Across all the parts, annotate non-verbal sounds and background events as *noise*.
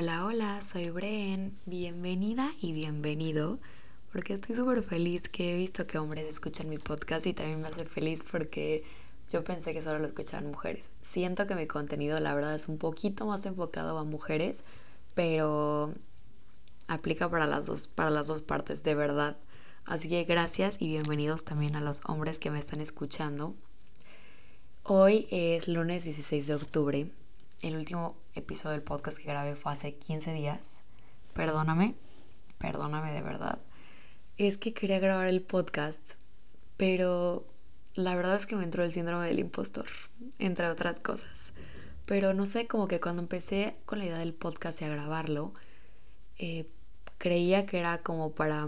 Hola, hola, soy Bren. Bienvenida y bienvenido. Porque estoy súper feliz que he visto que hombres escuchan mi podcast y también me hace feliz porque yo pensé que solo lo escuchaban mujeres. Siento que mi contenido, la verdad, es un poquito más enfocado a mujeres, pero aplica para las dos, para las dos partes, de verdad. Así que gracias y bienvenidos también a los hombres que me están escuchando. Hoy es lunes 16 de octubre el último episodio del podcast que grabé fue hace 15 días. Perdóname, perdóname de verdad. Es que quería grabar el podcast, pero la verdad es que me entró el síndrome del impostor, entre otras cosas. Pero no sé, como que cuando empecé con la idea del podcast y a grabarlo, eh, creía que era como para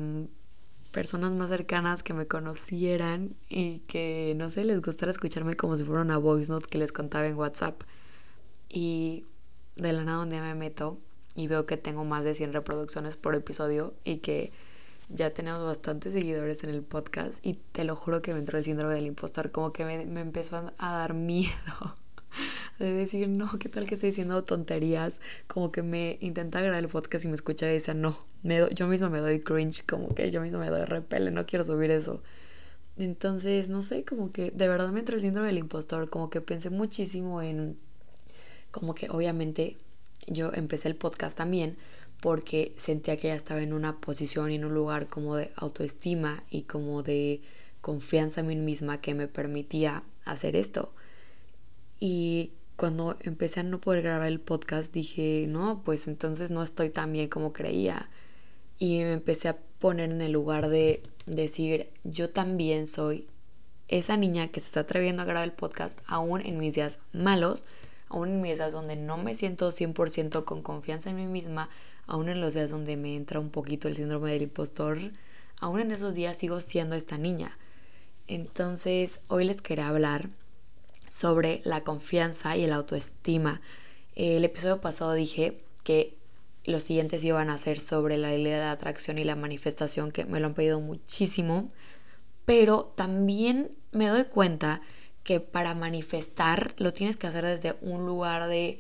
personas más cercanas que me conocieran y que, no sé, les gustara escucharme como si fuera una voice note que les contaba en WhatsApp. Y de la nada donde me meto y veo que tengo más de 100 reproducciones por episodio y que ya tenemos bastantes seguidores en el podcast y te lo juro que me entró el síndrome del impostor, como que me, me empezó a dar miedo *laughs* de decir, no, ¿qué tal que estoy diciendo tonterías? Como que me intenta grabar el podcast y me escucha y dice, no, me yo misma me doy cringe, como que yo misma me doy repele, no quiero subir eso. Entonces, no sé, como que de verdad me entró el síndrome del impostor, como que pensé muchísimo en como que obviamente yo empecé el podcast también porque sentía que ya estaba en una posición y en un lugar como de autoestima y como de confianza en mí misma que me permitía hacer esto. Y cuando empecé a no poder grabar el podcast dije, no, pues entonces no estoy tan bien como creía. Y me empecé a poner en el lugar de decir, yo también soy esa niña que se está atreviendo a grabar el podcast aún en mis días malos aún en mis días donde no me siento 100% con confianza en mí misma, aún en los días donde me entra un poquito el síndrome del impostor, aún en esos días sigo siendo esta niña. Entonces, hoy les quería hablar sobre la confianza y el autoestima. El episodio pasado dije que los siguientes iban a ser sobre la ley de atracción y la manifestación, que me lo han pedido muchísimo, pero también me doy cuenta que para manifestar lo tienes que hacer desde un lugar de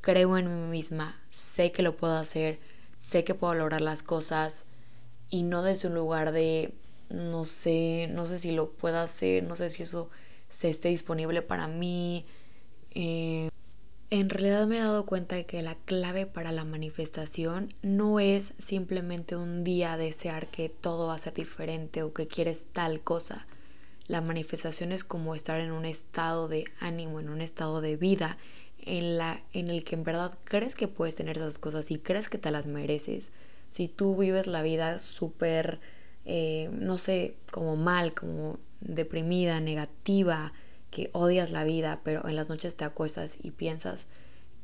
creo en mí misma, sé que lo puedo hacer, sé que puedo lograr las cosas y no desde un lugar de no sé, no sé si lo puedo hacer, no sé si eso se esté disponible para mí. Eh, en realidad me he dado cuenta de que la clave para la manifestación no es simplemente un día desear que todo va a ser diferente o que quieres tal cosa la manifestación es como estar en un estado de ánimo, en un estado de vida en, la, en el que en verdad crees que puedes tener esas cosas y crees que te las mereces. Si tú vives la vida súper, eh, no sé, como mal, como deprimida, negativa, que odias la vida, pero en las noches te acuestas y piensas,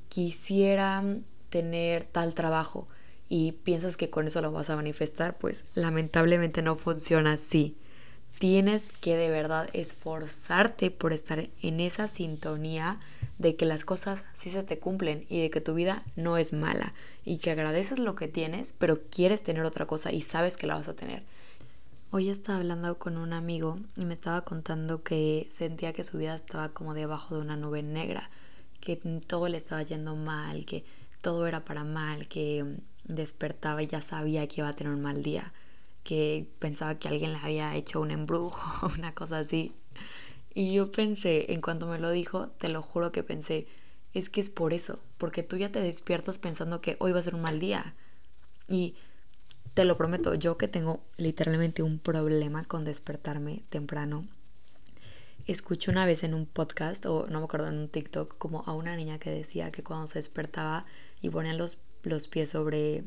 quisiera tener tal trabajo y piensas que con eso lo vas a manifestar, pues lamentablemente no funciona así. Tienes que de verdad esforzarte por estar en esa sintonía de que las cosas sí se te cumplen y de que tu vida no es mala y que agradeces lo que tienes, pero quieres tener otra cosa y sabes que la vas a tener. Hoy estaba hablando con un amigo y me estaba contando que sentía que su vida estaba como debajo de una nube negra, que todo le estaba yendo mal, que todo era para mal, que despertaba y ya sabía que iba a tener un mal día que pensaba que alguien le había hecho un embrujo *laughs* o una cosa así. Y yo pensé, en cuanto me lo dijo, te lo juro que pensé, es que es por eso, porque tú ya te despiertas pensando que hoy va a ser un mal día. Y te lo prometo, yo que tengo literalmente un problema con despertarme temprano, escuché una vez en un podcast, o no me acuerdo, en un TikTok, como a una niña que decía que cuando se despertaba y ponía los, los pies sobre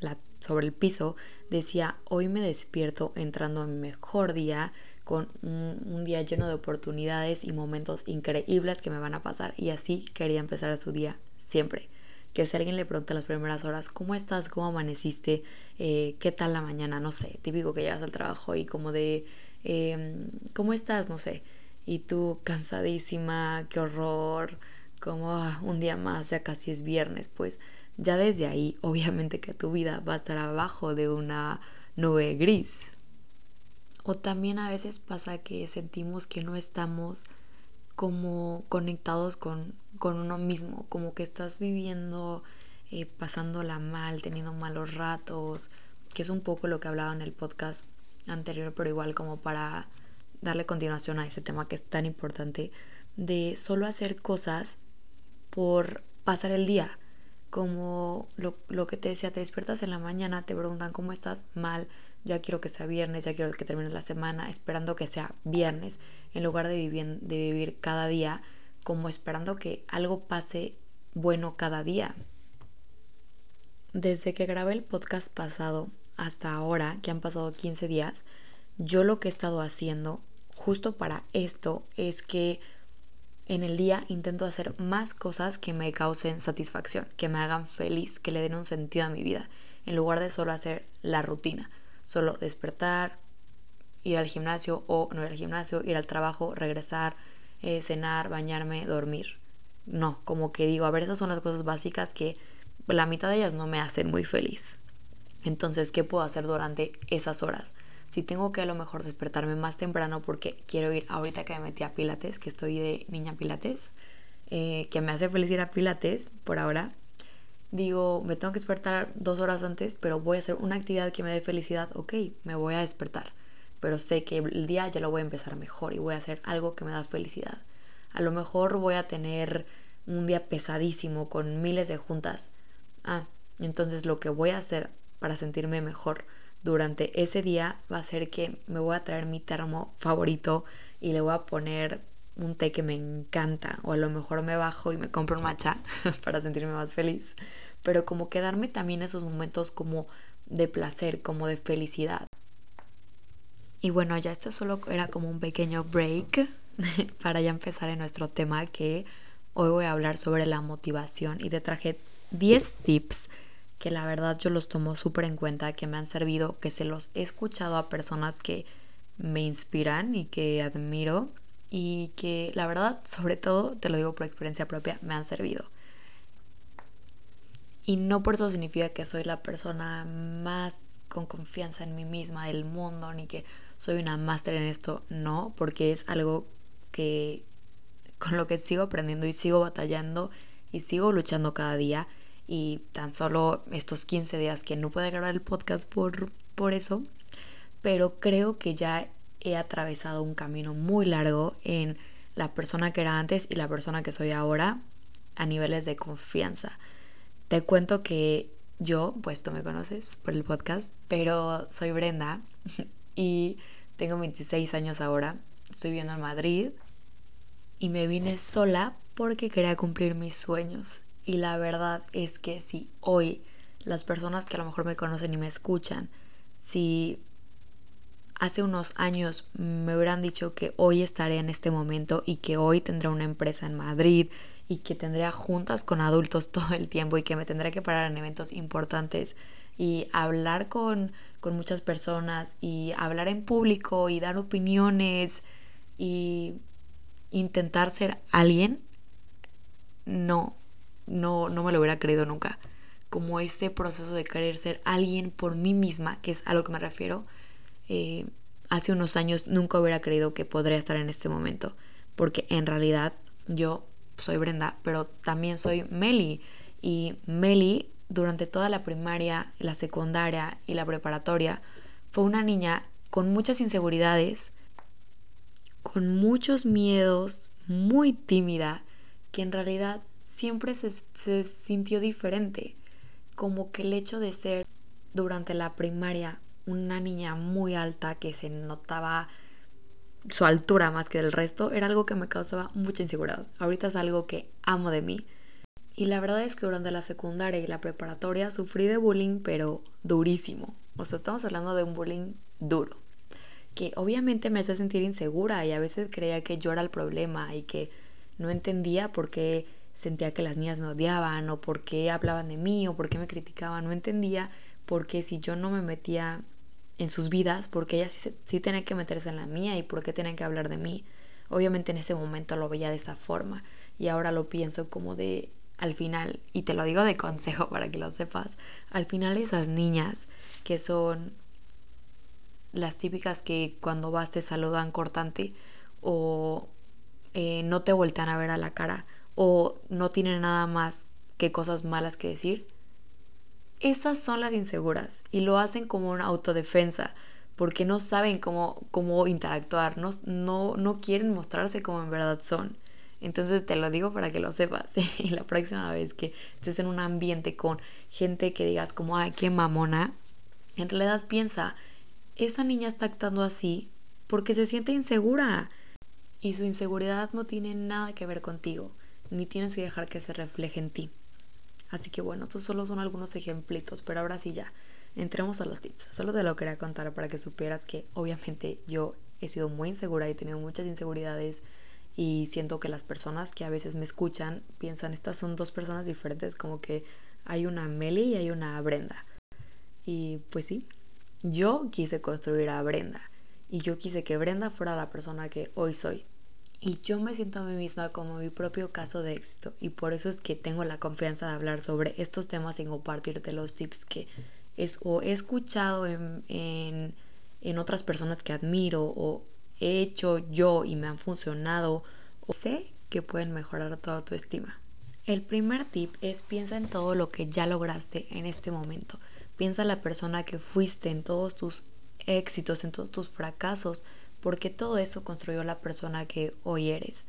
la sobre el piso, decía, hoy me despierto entrando a mi mejor día, con un, día lleno de oportunidades y momentos increíbles que me van a pasar. Y así quería empezar su día siempre. Que si alguien le pregunta las primeras horas, ¿cómo estás? ¿Cómo amaneciste? Eh, ¿Qué tal la mañana? No sé, típico que llegas al trabajo y como de, em, ¿cómo estás? No sé. Y tú cansadísima, qué horror, como ah, un día más, ya casi es viernes, pues ya desde ahí *laughs* obviamente que tu vida va a estar abajo de una nube gris. O también a veces pasa que sentimos que no estamos como conectados con, con uno mismo, como que estás viviendo eh, pasándola mal, teniendo malos ratos, que es un poco lo que hablaba en el podcast anterior, pero igual como para darle continuación a ese tema que es tan importante, de solo hacer cosas por pasar el día. Como lo, lo que te decía, te despiertas en la mañana, te preguntan cómo estás, mal, ya quiero que sea viernes, ya quiero que termine la semana, esperando que sea viernes, en lugar de de vivir cada día como esperando que algo pase bueno cada día. Desde que grabé el podcast pasado hasta ahora, que han pasado 15 días, yo lo que he estado haciendo justo para esto es que en el día intento hacer más cosas que me causen satisfacción, que me hagan feliz, que le den un sentido a mi vida, en lugar de solo hacer la rutina, solo despertar, ir al gimnasio o no ir al gimnasio, ir al trabajo, regresar, eh, cenar, bañarme, dormir. No, como que digo, a ver, esas son las cosas básicas que la mitad de ellas no me hacen muy feliz. Entonces, ¿qué puedo hacer durante esas horas? Si tengo que a lo mejor despertarme más temprano porque quiero ir ahorita que me metí a Pilates, que estoy de niña Pilates, eh, que me hace feliz ir a Pilates por ahora, digo, me tengo que despertar dos horas antes, pero voy a hacer una actividad que me dé felicidad, ok, me voy a despertar, pero sé que el día ya lo voy a empezar mejor y voy a hacer algo que me da felicidad. A lo mejor voy a tener un día pesadísimo con miles de juntas. Ah, entonces lo que voy a hacer para sentirme mejor durante ese día va a ser que me voy a traer mi termo favorito y le voy a poner un té que me encanta. O a lo mejor me bajo y me compro un matcha *laughs* para sentirme más feliz, pero como quedarme también esos momentos como de placer, como de felicidad. Y bueno, ya esto solo era como un pequeño break *laughs* para ya empezar en nuestro tema que hoy voy a hablar sobre la motivación. Y te traje 10 tips que la verdad yo los tomo súper en cuenta, que me han servido, que se los he escuchado a personas que me inspiran y que admiro y que la verdad, sobre todo, te lo digo por experiencia propia, me han servido. Y no por eso significa que soy la persona más con confianza en mí misma del mundo, ni que soy una máster en esto, no, porque es algo que con lo que sigo aprendiendo y sigo batallando y sigo luchando cada día y tan solo estos 15 días que no puedo grabar el podcast por, por eso, pero creo que ya he atravesado un camino muy largo en la persona que era antes y la persona que soy ahora a niveles de confianza. Te cuento que yo, pues tú me conoces por el podcast, pero soy Brenda *laughs* y tengo 26 años ahora, estoy viviendo en Madrid y me vine sola porque quería cumplir mis sueños. Y la verdad es que si hoy las personas que a lo mejor me conocen y me escuchan, si hace unos años me hubieran dicho que hoy estaré en este momento y que hoy tendré una empresa en Madrid y que tendría juntas con adultos *laughs* todo el tiempo y que me tendré que parar en eventos importantes y hablar con, con muchas personas y hablar en público y dar opiniones y intentar ser alguien, no, no, no me lo hubiera creído nunca. Como ese proceso de querer ser alguien por mí misma, que es a lo que me refiero, eh, hace unos años nunca hubiera creído que podría estar en este momento. Porque en realidad yo soy Brenda, pero también soy Meli. Y Meli, durante toda la primaria, la secundaria y la preparatoria, fue una niña con muchas inseguridades, con muchos miedos, muy tímida, que en realidad siempre se, se sintió diferente. Como que el hecho de ser durante la primaria una niña muy alta que se notaba su altura más que del resto, era algo que me causaba mucha inseguridad. Ahorita es algo que amo de mí. Y la verdad es que durante la secundaria y la preparatoria sufrí de bullying, pero durísimo. O sea, estamos hablando de un bullying duro. Que obviamente me hacía sentir insegura y a veces creía que yo era el problema y que no entendía por qué sentía que las niñas me odiaban o por qué hablaban de mí o por qué me criticaban. No entendía por qué si yo no me metía en sus vidas, porque ellas sí, sí tienen que meterse en la mía y por qué tienen que hablar de mí. Obviamente en ese momento lo veía de esa forma y ahora lo pienso como de al final, y te lo digo de consejo para que lo sepas, al final esas niñas que son las típicas que cuando vas te saludan cortante o eh, no te voltean a ver a la cara o no tienen nada más que cosas malas que decir, Esas son las inseguras y lo hacen como una autodefensa porque no saben cómo, cómo interactuar, no, no, no quieren mostrarse como en verdad son. Entonces te lo digo para que lo sepas. *laughs* y la próxima vez que estés en un ambiente con gente que digas como, ay, qué mamona, en realidad piensa, esa niña está actuando así porque se siente insegura. Y su inseguridad no tiene nada que ver contigo, ni tienes que dejar que se refleje en ti. Así que bueno, estos solo son algunos ejemplitos, pero ahora sí ya, entremos a los tips. Solo te lo quería contar para que supieras que obviamente yo he sido muy insegura y he tenido muchas inseguridades y siento que las personas que a veces me escuchan piensan, estas son dos personas diferentes, como que hay una Meli y hay una Brenda. Y pues sí, yo quise construir a Brenda y yo quise que Brenda fuera la persona que hoy soy. Y yo me siento a mí misma como mi propio caso de éxito y por eso es que tengo la confianza de hablar sobre estos temas y compartirte los tips que es, o he escuchado en, en, en otras personas que admiro o he hecho yo y me han funcionado o sé que pueden mejorar toda tu estima. El primer tip es piensa en todo lo que ya lograste en este momento. Piensa en la persona que fuiste, en todos tus éxitos, en todos tus fracasos, porque todo eso construyó la persona que hoy eres.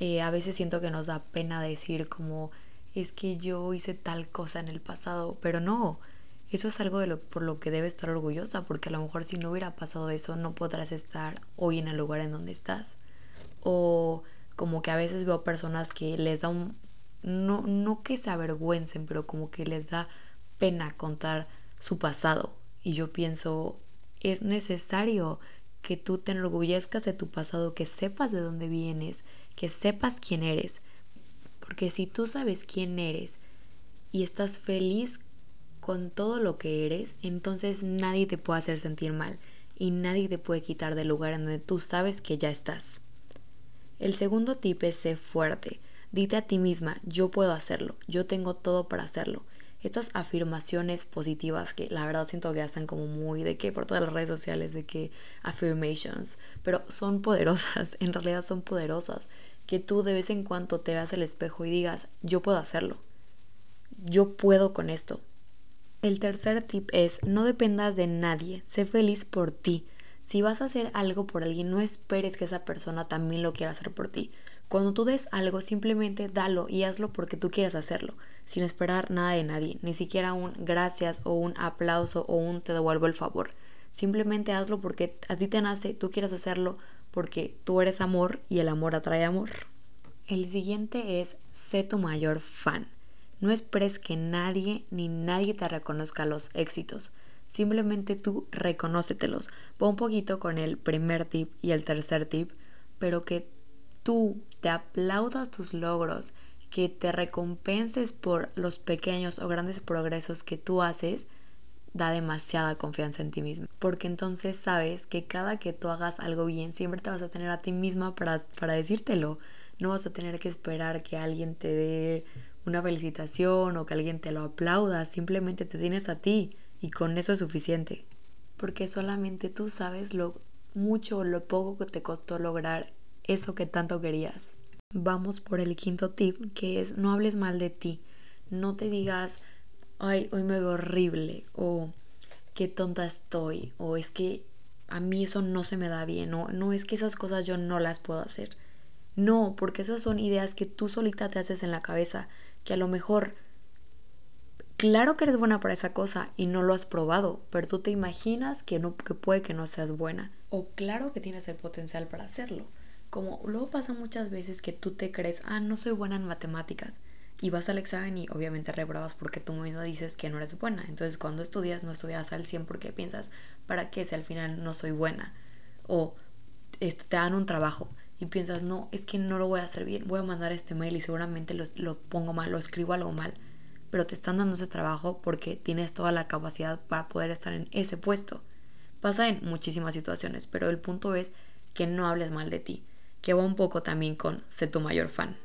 Eh, a veces siento que nos da pena decir como es que yo hice tal cosa en el pasado, pero no, eso es algo de lo, por lo que debes estar orgullosa, porque a lo mejor si no hubiera pasado eso no podrás estar hoy en el lugar en donde estás. O como que a veces veo personas que les da un, no, no que se avergüencen, pero como que les da pena contar su pasado. Y yo pienso, es necesario que tú te enorgullezcas de tu pasado, que sepas de dónde vienes, que sepas quién eres. Porque si tú sabes quién eres y estás feliz con todo lo que eres, entonces nadie te puede hacer sentir mal y nadie te puede quitar del lugar en donde tú sabes que ya estás. El segundo tip es ser fuerte. Dite a ti misma, yo puedo hacerlo, yo tengo todo para hacerlo estas afirmaciones positivas que la verdad siento que están como muy de que por todas las redes sociales de que affirmations, pero son poderosas, *laughs* en realidad son poderosas, que tú de vez en cuando te veas el espejo y digas, yo puedo hacerlo, yo puedo con esto. El tercer tip es, no dependas de nadie, sé feliz por ti. Si vas a hacer algo por alguien, no esperes que esa persona también lo quiera hacer por ti. Cuando tú des algo, simplemente dalo y hazlo porque tú quieras hacerlo, sin esperar nada de nadie, ni siquiera un gracias o un aplauso o un te devuelvo el favor. Simplemente hazlo porque a ti te nace, tú quieras hacerlo porque tú eres amor y el amor atrae amor. El siguiente es sé tu mayor fan. No esperes que nadie ni nadie te reconozca los éxitos. Simplemente tú reconócetelos. Va un poquito con el primer tip y el tercer tip, pero que tú te aplaudas tus logros, que te recompenses por los pequeños o grandes progresos que tú haces, da demasiada confianza en ti mismo. Porque entonces sabes que cada que tú hagas algo bien, siempre te vas a tener a ti misma para, para decírtelo. No vas a tener que esperar que alguien te dé una felicitación o que alguien te lo aplauda. Simplemente te tienes a ti y con eso es suficiente. Porque solamente tú sabes lo mucho o lo poco que te costó lograr eso que tanto querías. Vamos por el quinto tip, que es no hables mal de ti. No te digas, ay, hoy me veo horrible, o qué tonta estoy, o es que a mí eso no se me da bien, o no es que esas cosas yo no las puedo hacer. No, porque esas son ideas que tú solita te haces en la cabeza, que a lo mejor, claro que eres buena para esa cosa y no lo has probado, pero tú te imaginas que, no, que puede que no seas buena, o claro que tienes el potencial para hacerlo como luego pasa muchas veces que tú te crees, ah, no soy buena en matemáticas. Y vas al examen y obviamente reprobas porque tú mismo dices que no eres buena. Entonces cuando estudias no estudias al 100 porque piensas, ¿para qué si al final no soy buena? O este, te dan un trabajo y piensas, no, es que no lo voy a hacer bien, voy a mandar este mail y seguramente lo, lo pongo mal, lo escribo algo mal. Pero te están dando ese trabajo porque tienes toda la capacidad para poder estar en ese puesto. Pasa en muchísimas situaciones, pero el punto es que no hables mal de ti que va un poco también con sé tu mayor fan.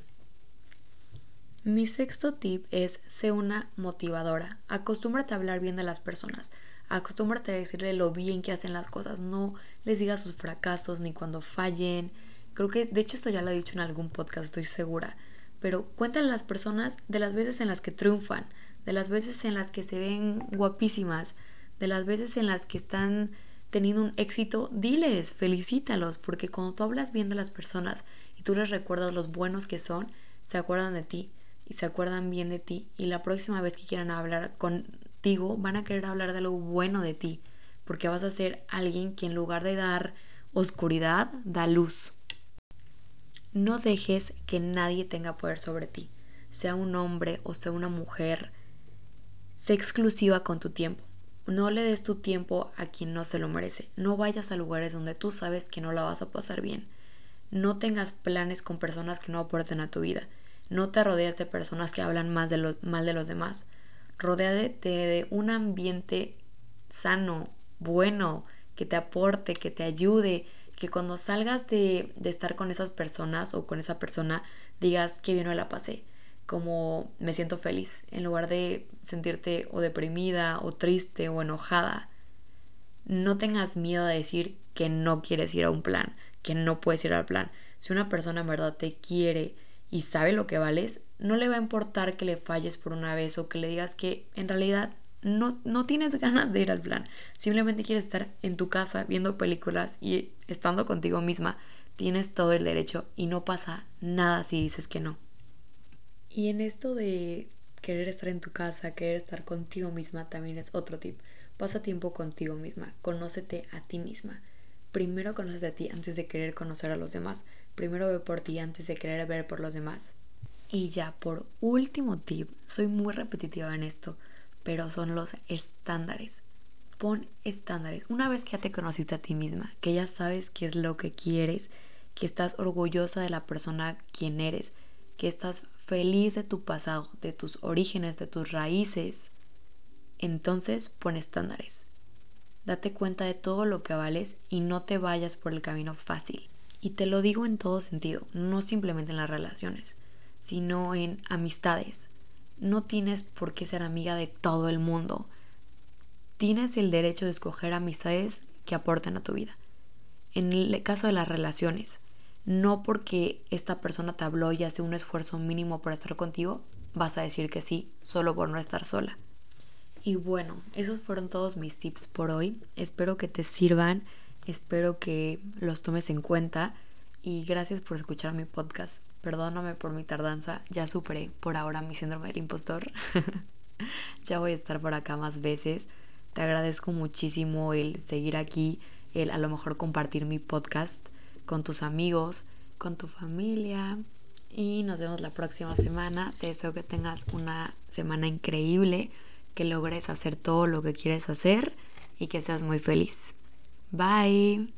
Mi sexto tip es sé una motivadora. Acostúmbrate a hablar bien de las personas. Acostúmbrate a decirle lo bien que hacen las cosas. No les digas sus fracasos ni cuando fallen. Creo que, de hecho, esto ya lo he dicho en algún podcast, estoy segura. Pero cuéntale a las personas de las veces en las que triunfan, de las veces en las que se ven guapísimas, de las veces en las que están teniendo un éxito, diles, felicítalos, porque cuando tú hablas bien de las personas y tú les recuerdas los buenos que son, se acuerdan de ti y se acuerdan bien de ti y la próxima vez que quieran hablar contigo van a querer hablar de lo bueno de ti, porque vas a ser alguien que en lugar de dar oscuridad, da luz. No dejes que nadie tenga poder sobre ti, sea un hombre o sea una mujer, sé exclusiva con tu tiempo. No le des tu tiempo a quien no se lo merece. No vayas a lugares donde tú sabes que no la vas a pasar bien. No tengas planes con personas que no aporten a tu vida. No te rodees de personas que hablan más de los, mal de los demás. Rodéate de un ambiente sano, bueno, que te aporte, que te ayude, que cuando salgas de, de estar con esas personas o con esa persona digas que bien me la pasé como me siento feliz, en lugar de sentirte o deprimida o triste o enojada. No tengas miedo de decir que no quieres ir a un plan, que no puedes ir al plan. Si una persona en verdad te quiere y sabe lo que vales, no le va a importar que le falles por una vez o que le digas que en realidad no, no tienes *laughs* ganas de ir al plan. Simplemente quieres estar en tu casa viendo películas y estando contigo misma. Tienes todo el derecho y no pasa nada si dices que no. Y en esto de querer estar en tu casa, querer estar contigo misma, también es otro tip. Pasa tiempo contigo misma, conócete a ti misma. Primero conócete a ti antes de querer conocer a los demás. Primero ve por ti antes de querer ver por los demás. Y ya por último tip, soy muy repetitiva en esto, pero son los estándares. Pon estándares. Una vez que ya te conociste a ti misma, que ya sabes qué es lo que quieres, que estás orgullosa de la persona quien eres, que estás feliz de tu pasado, de tus orígenes, de tus raíces, entonces pon estándares. Date cuenta de todo lo que vales y no te vayas por el camino fácil. Y te lo digo en todo sentido, no simplemente en las relaciones, sino en amistades. No tienes por qué ser amiga de todo el mundo. Tienes el derecho de escoger amistades que aporten a tu vida. En el caso de las relaciones, no porque esta persona te habló y hace un esfuerzo mínimo por estar contigo, vas a decir que sí, solo por no estar sola. Y bueno, esos fueron todos mis tips por hoy. Espero que te sirvan, espero que los tomes en cuenta y gracias por escuchar mi podcast. Perdóname por mi tardanza, ya superé por ahora mi síndrome del impostor. *laughs* ya voy a estar por acá más veces. Te agradezco muchísimo el seguir aquí, el a lo mejor compartir mi podcast con tus amigos, con tu familia. Y nos vemos la próxima semana. Te deseo que tengas una semana increíble, que logres hacer todo lo que quieres hacer y que seas muy feliz. Bye.